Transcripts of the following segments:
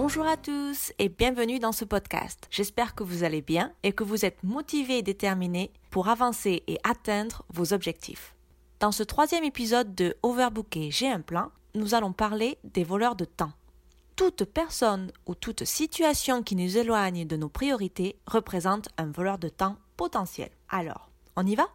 Bonjour à tous et bienvenue dans ce podcast. J'espère que vous allez bien et que vous êtes motivés et déterminés pour avancer et atteindre vos objectifs. Dans ce troisième épisode de Overbooké, j'ai un plan, nous allons parler des voleurs de temps. Toute personne ou toute situation qui nous éloigne de nos priorités représente un voleur de temps potentiel. Alors, on y va?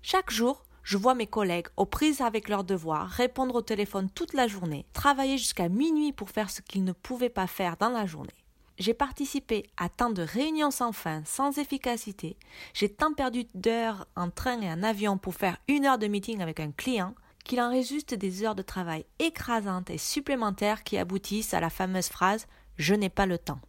Chaque jour, je vois mes collègues aux prises avec leurs devoirs, répondre au téléphone toute la journée, travailler jusqu'à minuit pour faire ce qu'ils ne pouvaient pas faire dans la journée. J'ai participé à tant de réunions sans fin, sans efficacité. J'ai tant perdu d'heures en train et en avion pour faire une heure de meeting avec un client qu'il en résulte des heures de travail écrasantes et supplémentaires qui aboutissent à la fameuse phrase Je n'ai pas le temps.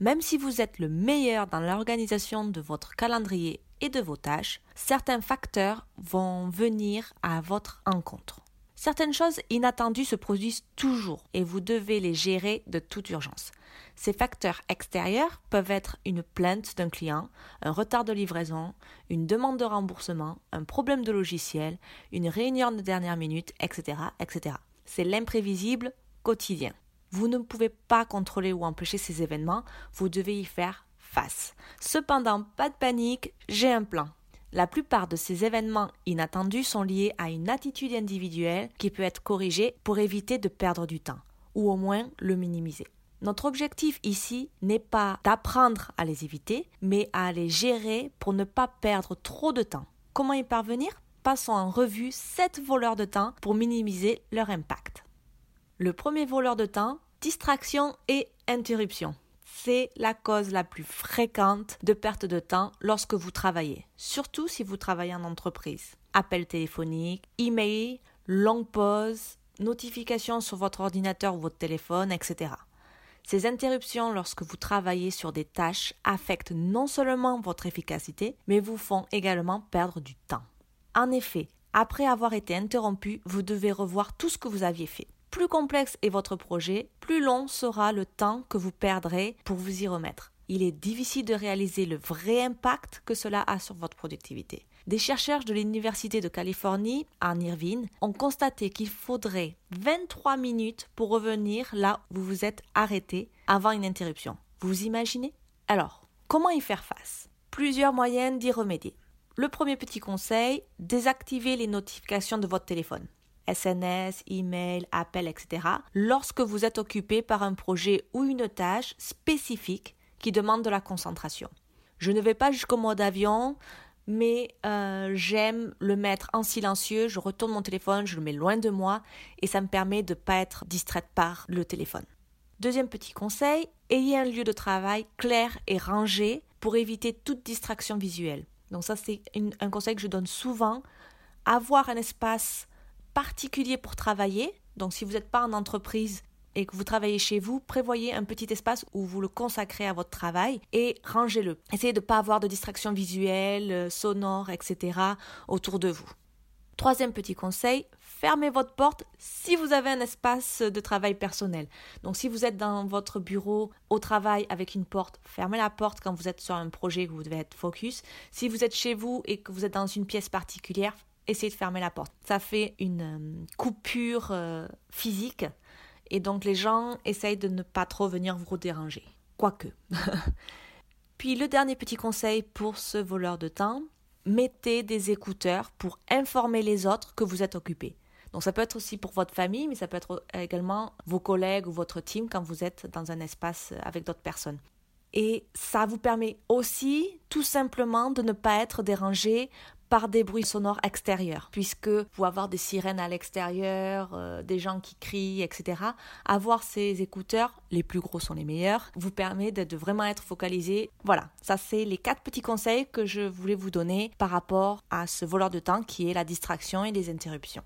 Même si vous êtes le meilleur dans l'organisation de votre calendrier et de vos tâches, certains facteurs vont venir à votre encontre. Certaines choses inattendues se produisent toujours et vous devez les gérer de toute urgence. Ces facteurs extérieurs peuvent être une plainte d'un client, un retard de livraison, une demande de remboursement, un problème de logiciel, une réunion de dernière minute, etc. etc. C'est l'imprévisible quotidien. Vous ne pouvez pas contrôler ou empêcher ces événements, vous devez y faire face. Cependant, pas de panique, j'ai un plan. La plupart de ces événements inattendus sont liés à une attitude individuelle qui peut être corrigée pour éviter de perdre du temps, ou au moins le minimiser. Notre objectif ici n'est pas d'apprendre à les éviter, mais à les gérer pour ne pas perdre trop de temps. Comment y parvenir? Passons en revue 7 voleurs de temps pour minimiser leur impact. Le premier voleur de temps, distraction et interruption. C'est la cause la plus fréquente de perte de temps lorsque vous travaillez, surtout si vous travaillez en entreprise. Appel téléphonique, email, longue pause, notifications sur votre ordinateur ou votre téléphone, etc. Ces interruptions lorsque vous travaillez sur des tâches affectent non seulement votre efficacité, mais vous font également perdre du temps. En effet, après avoir été interrompu, vous devez revoir tout ce que vous aviez fait. Plus complexe est votre projet, plus long sera le temps que vous perdrez pour vous y remettre. Il est difficile de réaliser le vrai impact que cela a sur votre productivité. Des chercheurs de l'Université de Californie, en Irvine, ont constaté qu'il faudrait 23 minutes pour revenir là où vous vous êtes arrêté avant une interruption. Vous imaginez? Alors, comment y faire face? Plusieurs moyens d'y remédier. Le premier petit conseil, désactivez les notifications de votre téléphone. SNS, email, appel, etc. lorsque vous êtes occupé par un projet ou une tâche spécifique qui demande de la concentration. Je ne vais pas jusqu'au mode avion, mais euh, j'aime le mettre en silencieux, je retourne mon téléphone, je le mets loin de moi et ça me permet de ne pas être distraite par le téléphone. Deuxième petit conseil, ayez un lieu de travail clair et rangé pour éviter toute distraction visuelle. Donc ça c'est un conseil que je donne souvent. Avoir un espace particulier pour travailler. Donc si vous n'êtes pas en entreprise et que vous travaillez chez vous, prévoyez un petit espace où vous le consacrez à votre travail et rangez-le. Essayez de ne pas avoir de distractions visuelles, euh, sonores, etc. autour de vous. Troisième petit conseil, fermez votre porte si vous avez un espace de travail personnel. Donc si vous êtes dans votre bureau au travail avec une porte, fermez la porte quand vous êtes sur un projet que vous devez être focus. Si vous êtes chez vous et que vous êtes dans une pièce particulière, essayez de fermer la porte. Ça fait une euh, coupure euh, physique et donc les gens essayent de ne pas trop venir vous déranger. Quoique. Puis le dernier petit conseil pour ce voleur de temps, mettez des écouteurs pour informer les autres que vous êtes occupé. Donc ça peut être aussi pour votre famille, mais ça peut être également vos collègues ou votre team quand vous êtes dans un espace avec d'autres personnes. Et ça vous permet aussi tout simplement de ne pas être dérangé par des bruits sonores extérieurs, puisque vous avoir des sirènes à l'extérieur, euh, des gens qui crient, etc. Avoir ces écouteurs, les plus gros sont les meilleurs, vous permet de, de vraiment être focalisé. Voilà, ça c'est les quatre petits conseils que je voulais vous donner par rapport à ce voleur de temps qui est la distraction et les interruptions.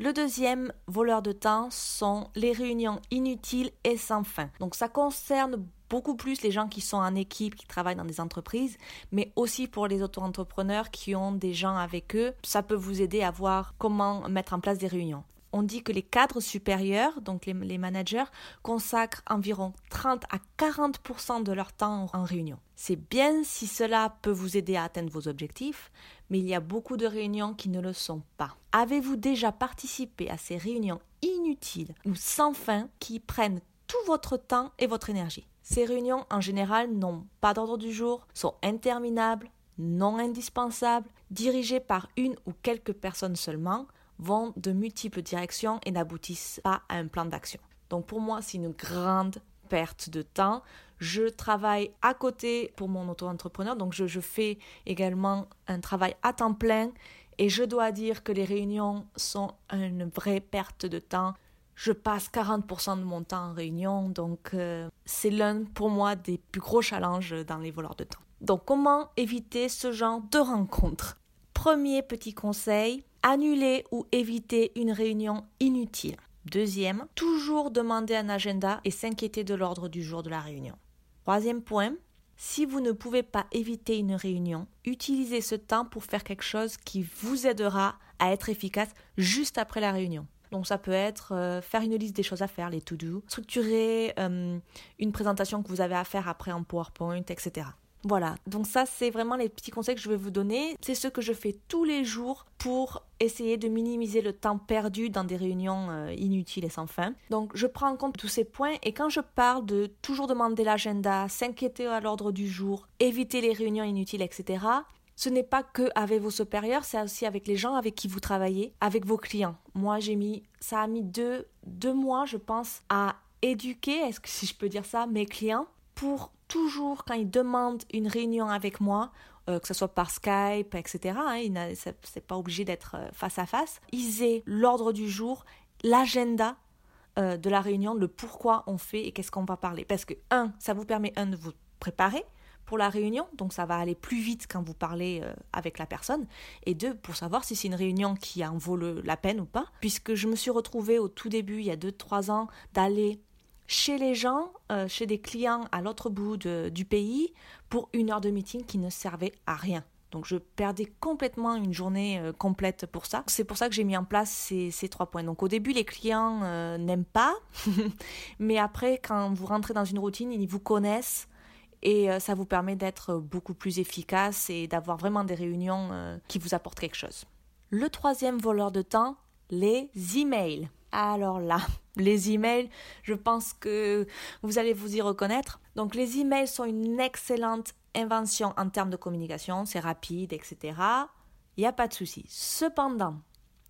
Le deuxième voleur de temps sont les réunions inutiles et sans fin. Donc ça concerne beaucoup plus les gens qui sont en équipe, qui travaillent dans des entreprises, mais aussi pour les auto-entrepreneurs qui ont des gens avec eux. Ça peut vous aider à voir comment mettre en place des réunions on dit que les cadres supérieurs, donc les, managers, consacrent environ 30 à 40% de leur temps en réunion. C'est bien si cela peut vous aider à atteindre vos objectifs, mais il y a beaucoup de réunions qui ne le sont pas. Avez-vous déjà participé à ces réunions inutiles ou sans fin qui prennent tout votre temps et votre énergie? Ces réunions, en général, n'ont pas d'ordre du jour, sont interminables, non indispensables, dirigées par une ou quelques personnes seulement, vont de multiples directions et n'aboutissent pas à un plan d'action. Donc pour moi, c'est une grande perte de temps. Je travaille à côté pour mon auto-entrepreneur, donc je, fais également un travail à temps plein et je dois dire que les réunions sont une vraie perte de temps. Je passe 40% de mon temps en réunion, donc euh, c'est l'un pour moi des plus gros challenges dans les voleurs de temps. Donc comment éviter ce genre de rencontres Premier petit conseil, annuler ou éviter une réunion inutile. Deuxième, toujours demander un agenda et s'inquiéter de l'ordre du jour de la réunion. Troisième point, si vous ne pouvez pas éviter une réunion, utilisez ce temps pour faire quelque chose qui vous aidera à être efficace juste après la réunion. Donc ça peut être euh, faire une liste des choses à faire, les to-do, structurer euh, une présentation que vous avez à faire après en PowerPoint, etc. Voilà, donc ça c'est vraiment les petits conseils que je vais vous donner. C'est ce que je fais tous les jours pour essayer de minimiser le temps perdu dans des réunions euh, inutiles et sans fin. Donc je prends en compte tous ces points et quand je parle de toujours demander l'agenda, s'inquiéter à l'ordre du jour, éviter les réunions inutiles, etc., ce n'est pas que avec vos supérieurs, c'est aussi avec les gens avec qui vous travaillez, avec vos clients. Moi, j'ai mis, ça a mis deux, deux mois, je pense, à éduquer, est-ce que si je peux dire ça, mes clients pour toujours, quand ils demandent une réunion avec moi, euh, que ce soit par Skype, etc., hein, c'est pas obligé d'être euh, face à face, ils aient l'ordre du jour, l'agenda euh, de la réunion, le pourquoi on fait et qu'est-ce qu'on va parler. Parce que, un, ça vous permet, un, de vous préparer pour la réunion, donc ça va aller plus vite quand vous parlez avec la personne, et deux, pour savoir si c'est une réunion qui en vaut la peine ou pas, puisque je me suis retrouvée au tout début, il y a deux, trois ans, d'aller chez les gens, euh, chez des clients à l'autre bout du pays, pour une heure de meeting qui ne servait à rien. Donc je perdais complètement une journée euh, complète pour ça. C'est pour ça que j'ai mis en place ces, trois points. Donc au début, les clients euh, n'aiment pas, mais après, quand vous rentrez dans une routine, ils vous connaissent et ça vous permet d'être beaucoup plus efficace et d'avoir vraiment des réunions qui vous apportent quelque chose. Le troisième voleur de temps, les emails. Alors là, les emails, je pense que vous allez vous y reconnaître. Donc les emails sont une excellente invention en termes de communication, c'est rapide, etc. Il n'y a pas de souci. Cependant,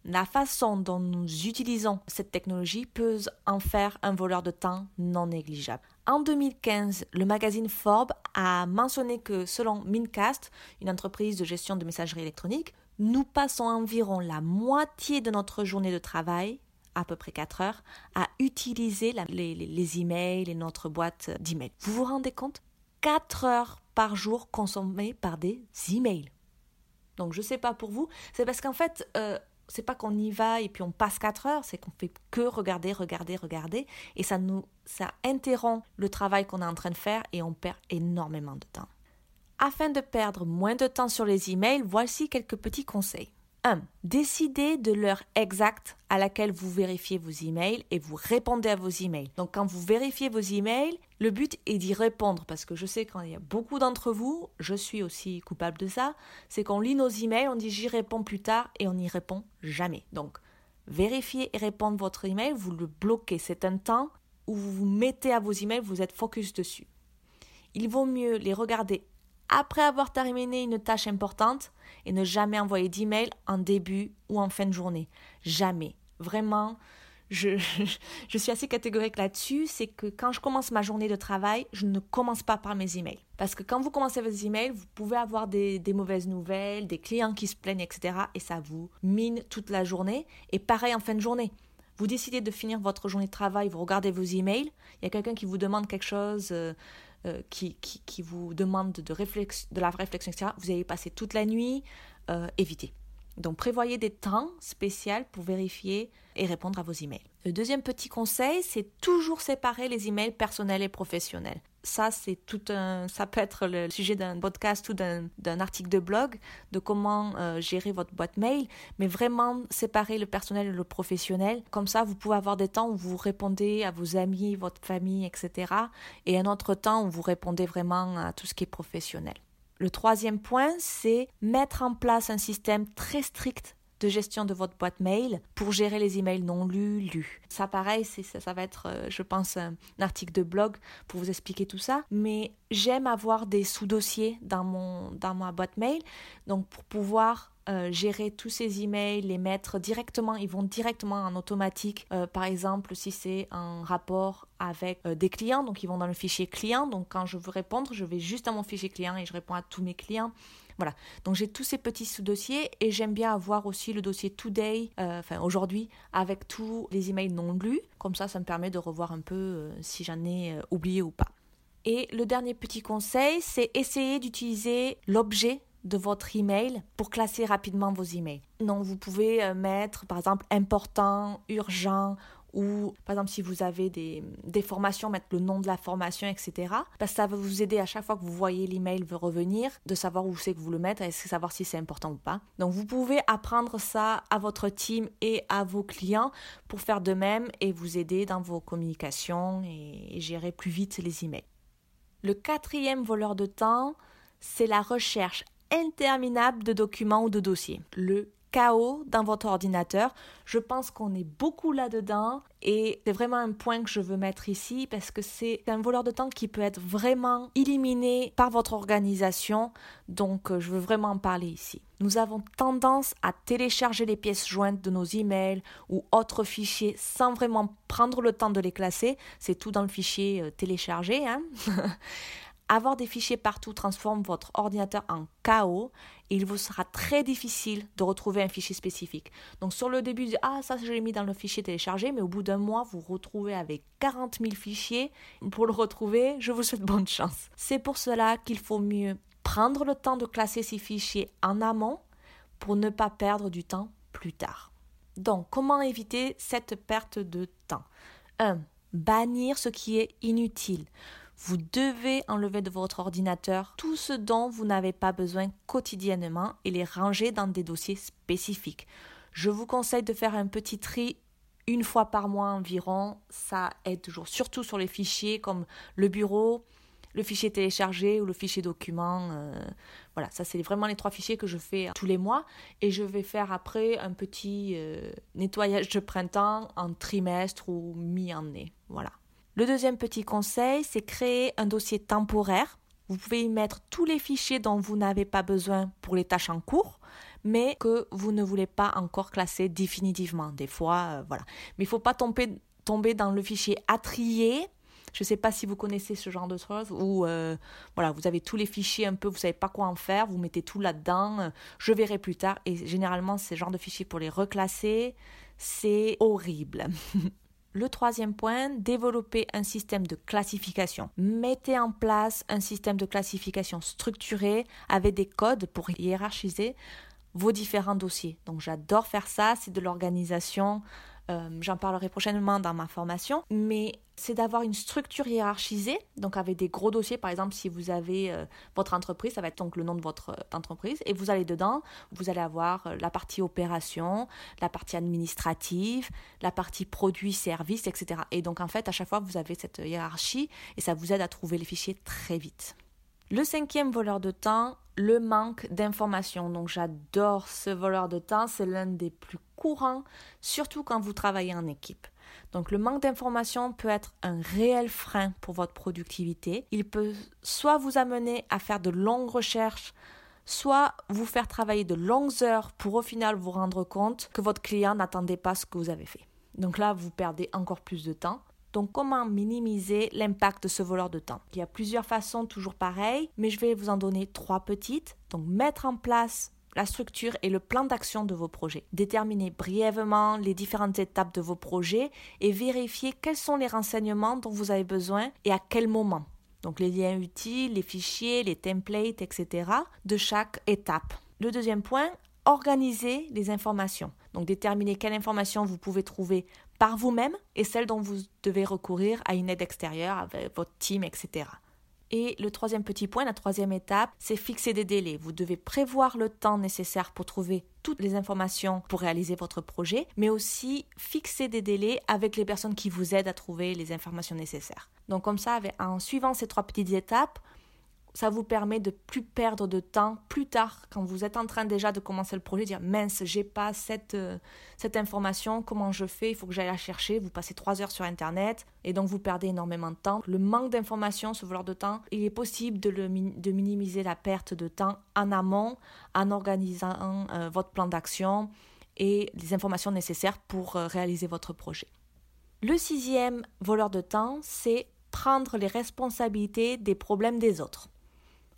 la façon dont nous utilisons cette technologie peut en faire un voleur de temps non négligeable. En 2015, le magazine Forbes a mentionné que selon Mincast, une entreprise de gestion de messagerie électronique, nous passons environ la moitié de notre journée de travail à peu près 4 heures, à utiliser les, emails et notre boîte d'emails. Vous vous rendez compte? 4 heures par jour consommées par des emails. Donc je ne sais pas pour vous, c'est parce qu'en fait, euh, c'est pas qu'on y va et puis on passe 4 heures, c'est qu'on fait que regarder, regarder, regarder, et ça nous ça interrompt le travail qu'on est en train de faire et on perd énormément de temps. Afin de perdre moins de temps sur les emails, voici quelques petits conseils. 1. Décidez de l'heure exacte à laquelle vous vérifiez vos emails et vous répondez à vos emails. Donc quand vous vérifiez vos emails, le but est d'y répondre parce que je sais qu'il y a beaucoup d'entre vous, je suis aussi coupable de ça, c'est qu'on lit nos emails, on dit j'y réponds plus tard et on n'y répond jamais. Donc vérifiez et répondre votre email, vous le bloquez. C'est un temps où vous vous mettez à vos emails, vous êtes focus dessus. Il vaut mieux les regarder après avoir terminé une tâche importante et ne jamais envoyer d'email en début ou en fin de journée. Jamais. Vraiment, je, suis assez catégorique là-dessus, c'est que quand je commence ma journée de travail, je ne commence pas par mes emails. Parce que quand vous commencez vos emails, vous pouvez avoir des, mauvaises nouvelles, des clients qui se plaignent, etc. Et ça vous mine toute la journée. Et pareil en fin de journée. Vous décidez de finir votre journée de travail, vous regardez vos emails, il y a quelqu'un qui vous demande quelque chose, euh, euh, qui, vous demande de, la réflexion, etc., vous allez passer toute la nuit, euh, évitez. Donc prévoyez des temps spéciaux pour vérifier et répondre à vos emails. Le deuxième petit conseil, c'est toujours séparer les emails personnels et professionnels. Ça, c'est tout un, ça peut être le sujet d'un podcast ou d'un article de blog de comment euh, gérer votre boîte mail, mais vraiment séparer le personnel et le professionnel. Comme ça, vous pouvez avoir des temps où vous répondez à vos amis, votre famille, etc. Et un autre temps où vous répondez vraiment à tout ce qui est professionnel. Le troisième point, c'est mettre en place un système très strict de gestion de votre boîte mail pour gérer les emails non lus, lus. Ça, pareil, ça, ça va être, euh, je pense, un article de blog pour vous expliquer tout ça. Mais j'aime avoir des sous-dossiers dans, mon, dans ma boîte mail, donc pour pouvoir euh, gérer tous ces emails, les mettre directement, ils vont directement en automatique. Euh, par exemple, si c'est un rapport avec des clients, donc ils vont dans le fichier client. Donc quand je veux répondre, je vais juste dans mon fichier client et je réponds à tous mes clients. Voilà. Donc j'ai tous ces petits sous-dossiers et j'aime bien avoir aussi le dossier Today, euh, enfin aujourd'hui, avec tous les emails non lus. Comme ça, ça me permet de revoir un peu euh, si j'en ai euh, oublié ou pas. Et le dernier petit conseil, c'est essayer d'utiliser l'objet de votre email pour classer rapidement vos emails. Donc vous pouvez mettre par exemple important, urgent ou par exemple si vous avez des, formations, mettre le nom de la formation, etc. Parce que ça va vous aider à chaque fois que vous voyez l'email revenir, de savoir où c'est que vous le mettez et savoir si c'est important ou pas. Donc vous pouvez apprendre ça à votre team et à vos clients pour faire de même et vous aider dans vos communications et gérer plus vite les emails. Le quatrième voleur de temps, c'est la recherche interminable de documents ou de dossiers. Chaos dans votre ordinateur. Je pense qu'on est beaucoup là-dedans et c'est vraiment un point que je veux mettre ici parce que c'est un voleur de temps qui peut être vraiment éliminé par votre organisation. Donc euh, je veux vraiment en parler ici. Nous avons tendance à télécharger les pièces jointes de nos emails ou autres fichiers sans vraiment prendre le temps de les classer. C'est tout dans le fichier euh, téléchargé. Hein Avoir des fichiers partout transforme votre ordinateur en chaos et il vous sera très difficile de retrouver un fichier spécifique. Donc sur le début, ah ça je l'ai mis dans le fichier téléchargé, mais au bout d'un mois, vous vous retrouvez avec 40 000 fichiers. Pour le retrouver, je vous souhaite bonne chance. C'est pour cela qu'il faut mieux prendre le temps de classer ces fichiers en amont pour ne pas perdre du temps plus tard. Donc comment éviter cette perte de temps? 1. Bannir ce qui est inutile. Vous devez enlever de votre ordinateur tout ce dont vous n'avez pas besoin quotidiennement et les ranger dans des dossiers spécifiques. Je vous conseille de faire un petit tri une fois par mois environ. Ça aide toujours, surtout sur les fichiers comme le bureau, le fichier téléchargé ou le fichier document. Euh, voilà, ça c'est vraiment les trois fichiers que je fais tous les mois et je vais faire après un petit euh, nettoyage de printemps en trimestre ou mi-année. Voilà. Le deuxième petit conseil, c'est créer un dossier temporaire. Vous pouvez y mettre tous les fichiers dont vous n'avez pas besoin pour les tâches en cours, mais que vous ne voulez pas encore classer définitivement. Des fois, euh, voilà. Mais il ne faut pas tomber, tomber dans le fichier à trier. Je ne sais pas si vous connaissez ce genre de choses où euh, voilà, vous avez tous les fichiers un peu, vous savez pas quoi en faire, vous mettez tout là-dedans, euh, je verrai plus tard. Et généralement, ce genre de fichiers pour les reclasser, c'est horrible. Le troisième point, développer un système de classification. Mettez en place un système de classification structuré avec des codes pour hiérarchiser vos différents dossiers. Donc j'adore faire ça, c'est de l'organisation euh, j'en parlerai prochainement dans ma formation, mais c'est d'avoir une structure hiérarchisée, donc avec des gros dossiers, par exemple si vous avez euh, votre entreprise, ça va être donc le nom de votre euh, entreprise, et vous allez dedans, vous allez avoir la partie opération, la partie administrative, la partie produit, service, etc. Et donc en fait, à chaque fois, vous avez cette hiérarchie, et ça vous aide à trouver les fichiers très vite. Le cinquième voleur de temps, le manque d'informations. Donc j'adore ce voleur de temps, c'est l'un des plus courants, surtout quand vous travaillez en équipe. Donc le manque d'informations peut être un réel frein pour votre productivité. Il peut soit vous amener à faire de longues recherches, soit vous faire travailler de longues heures pour au final vous rendre compte que votre client n'attendait pas ce que vous avez fait. Donc là, vous perdez encore plus de temps. Donc comment minimiser l'impact de ce voleur de temps? Il y a plusieurs façons toujours pareilles, mais je vais vous en donner trois petites. Donc mettre en place la structure et le plan d'action de vos projets. Déterminer brièvement les différentes étapes de vos projets et vérifier quels sont les renseignements dont vous avez besoin et à quel moment. Donc les liens utiles, les fichiers, les templates, etc. de chaque étape. Le deuxième point, organiser les informations. Donc déterminer quelle information vous pouvez trouver par vous-même et celle dont vous devez recourir à une aide extérieure avec votre team, etc. Et le troisième petit point, la troisième étape, c'est fixer des délais. Vous devez prévoir le temps nécessaire pour trouver toutes les informations pour réaliser votre projet, mais aussi fixer des délais avec les personnes qui vous aident à trouver les informations nécessaires. Donc comme ça, en suivant ces trois petites étapes, ça vous permet de plus perdre de temps plus tard quand vous êtes en train déjà de commencer le projet, dire mince, j'ai pas cette, euh, cette information, comment je fais, il faut que j'aille la chercher, vous passez trois heures sur internet et donc vous perdez énormément de temps. Le manque d'informations, ce voleur de temps, il est possible de, de minimiser la perte de temps en amont en organisant euh, votre plan d'action et les informations nécessaires pour euh, réaliser votre projet. Le sixième voleur de temps, c'est prendre les responsabilités des problèmes des autres.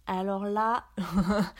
Alors là,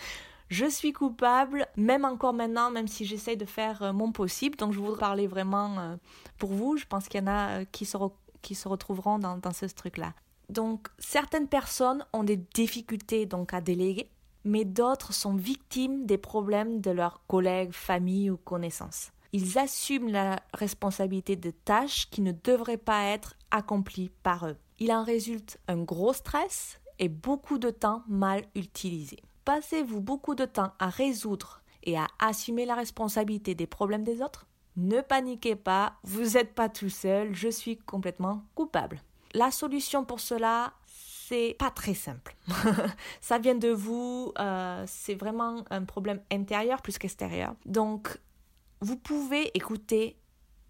je suis coupable, même encore maintenant, même si j'essaye de faire euh, mon possible. Donc je voudrais parler vraiment euh, pour vous. Je pense qu'il y en a euh, qui se, retrouveront dans, dans ce truc-là. Donc certaines personnes ont des difficultés donc à déléguer, mais d'autres sont victimes des problèmes de leurs collègues, famille ou connaissances. Ils assument la responsabilité de tâches qui ne devraient pas être accomplies par eux. Il en résulte un gros stress, et beaucoup de temps mal utilisé. Passez-vous beaucoup de temps à résoudre et à assumer la responsabilité des problèmes des autres? Ne paniquez pas, vous n'êtes pas tout seul, je suis complètement coupable. La solution pour cela, c'est pas très simple. Ça vient de vous, euh, c'est vraiment un problème intérieur plus qu'extérieur. Donc, vous pouvez écouter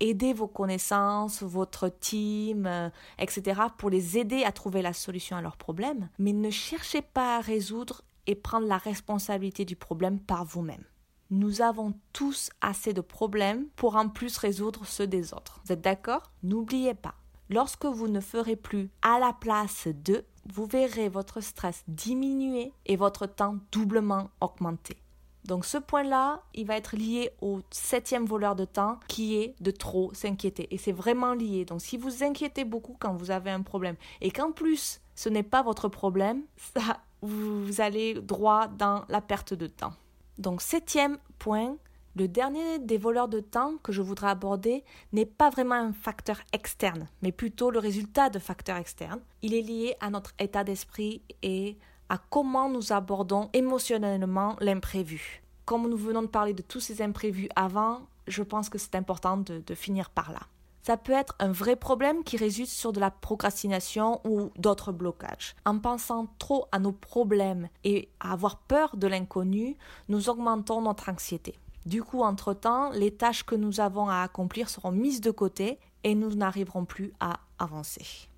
aider vos connaissances, votre team, euh, etc., pour les aider à trouver la solution à leurs problèmes, mais ne cherchez pas à résoudre et prendre la responsabilité du problème par vous-même. Nous avons tous assez de problèmes pour en plus résoudre ceux des autres. Vous êtes d'accord? N'oubliez pas, lorsque vous ne ferez plus à la place d'eux, vous verrez votre stress diminuer et votre temps doublement augmenter. Donc ce point-là, il va être lié au septième voleur de temps qui est de trop s'inquiéter. Et c'est vraiment lié. Donc si vous inquiétez beaucoup quand vous avez un problème et qu'en plus ce n'est pas votre problème, ça, vous allez droit dans la perte de temps. Donc septième point, le dernier des voleurs de temps que je voudrais aborder n'est pas vraiment un facteur externe, mais plutôt le résultat de facteurs externes. Il est lié à notre état d'esprit et à comment nous abordons émotionnellement l'imprévu. Comme nous venons de parler de tous ces imprévus avant, je pense que c'est important de, finir par là. Ça peut être un vrai problème qui résulte sur de la procrastination ou d'autres blocages. En pensant trop à nos problèmes et à avoir peur de l'inconnu, nous augmentons notre anxiété. Du coup, entre-temps, les tâches que nous avons à accomplir seront mises de côté et nous n'arriverons plus à avancer.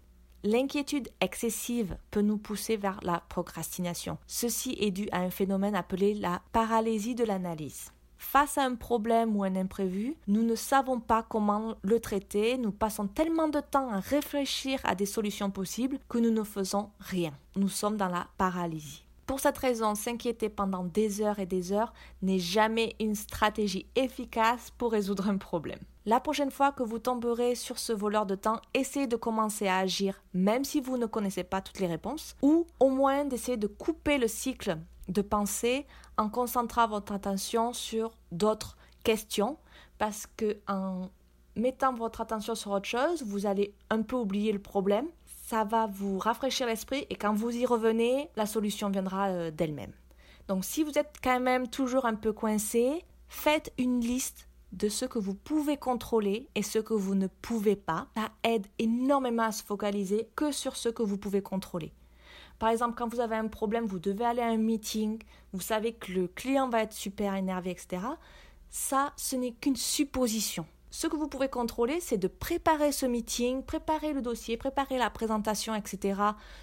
L'inquiétude excessive peut nous pousser vers la procrastination. Ceci est dû à un phénomène appelé la paralysie de l'analyse. Face à un problème ou un imprévu, nous ne savons pas comment le traiter, nous passons tellement de temps à réfléchir à des solutions possibles que nous ne faisons rien. Nous sommes dans la paralysie. Pour cette raison, s'inquiéter pendant des heures et des heures n'est jamais une stratégie efficace pour résoudre un problème. La prochaine fois que vous tomberez sur ce voleur de temps, essayez de commencer à agir même si vous ne connaissez pas toutes les réponses ou au moins d'essayer de couper le cycle de pensée en concentrant votre attention sur d'autres questions parce que en mettant votre attention sur autre chose, vous allez un peu oublier le problème ça va vous rafraîchir l'esprit et quand vous y revenez, la solution viendra euh, d'elle-même. Donc si vous êtes quand même toujours un peu coincé, faites une liste de ce que vous pouvez contrôler et ce que vous ne pouvez pas. Ça aide énormément à se focaliser que sur ce que vous pouvez contrôler. Par exemple, quand vous avez un problème, vous devez aller à un meeting, vous savez que le client va être super énervé, etc. Ça, ce n'est qu'une supposition. Ce que vous pouvez contrôler, c'est de préparer ce meeting, préparer le dossier, préparer la présentation, etc.,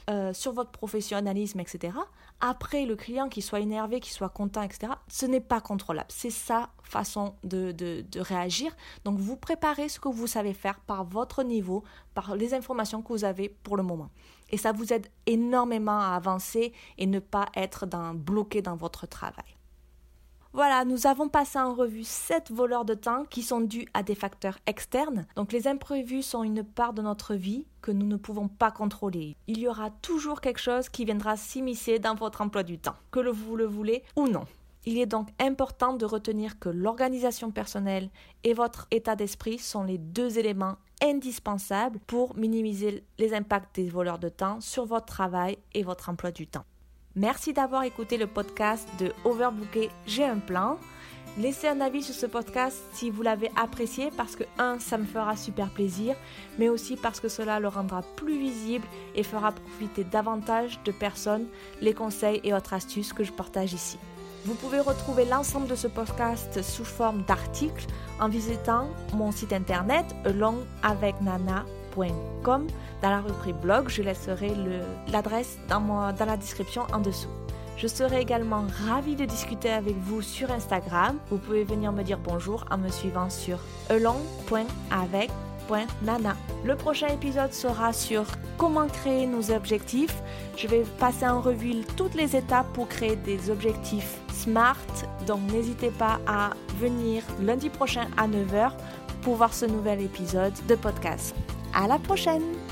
euh, sur votre professionnalisme, etc. Après, le client qui soit énervé, qui soit content, etc., ce n'est pas contrôlable. C'est sa façon de, réagir. Donc, vous préparez ce que vous savez faire par votre niveau, par les informations que vous avez pour le moment. Et ça vous aide énormément à avancer et ne pas être bloqué dans votre travail. Voilà, nous avons passé en revue 7 voleurs de temps qui sont dus à des facteurs externes. Donc les imprévus sont une part de notre vie que nous ne pouvons pas contrôler. Il y aura toujours quelque chose qui viendra s'immiscer dans votre emploi du temps, que vous le voulez ou non. Il est donc important de retenir que l'organisation personnelle et votre état d'esprit sont les deux éléments indispensables pour minimiser les impacts des voleurs de temps sur votre travail et votre emploi du temps. Merci d'avoir écouté le podcast de Overbooker J'ai un plan. Laissez un avis sur ce podcast si vous l'avez apprécié parce que, un, ça me fera super plaisir, mais aussi parce que cela le rendra plus visible et fera profiter davantage de personnes les conseils et autres astuces que je partage ici. Vous pouvez retrouver l'ensemble de ce podcast sous forme d'articles en visitant mon site internet Dans la rubrique blog, je laisserai l'adresse dans, dans la description en dessous. Je serai également ravie de discuter avec vous sur Instagram. Vous pouvez venir me dire bonjour en me suivant sur elong.avec.nana. Le prochain épisode sera sur comment créer nos objectifs. Je vais passer en revue toutes les étapes pour créer des objectifs SMART. Donc n'hésitez pas à venir lundi prochain à 9h pour voir ce nouvel épisode de podcast. À la prochaine!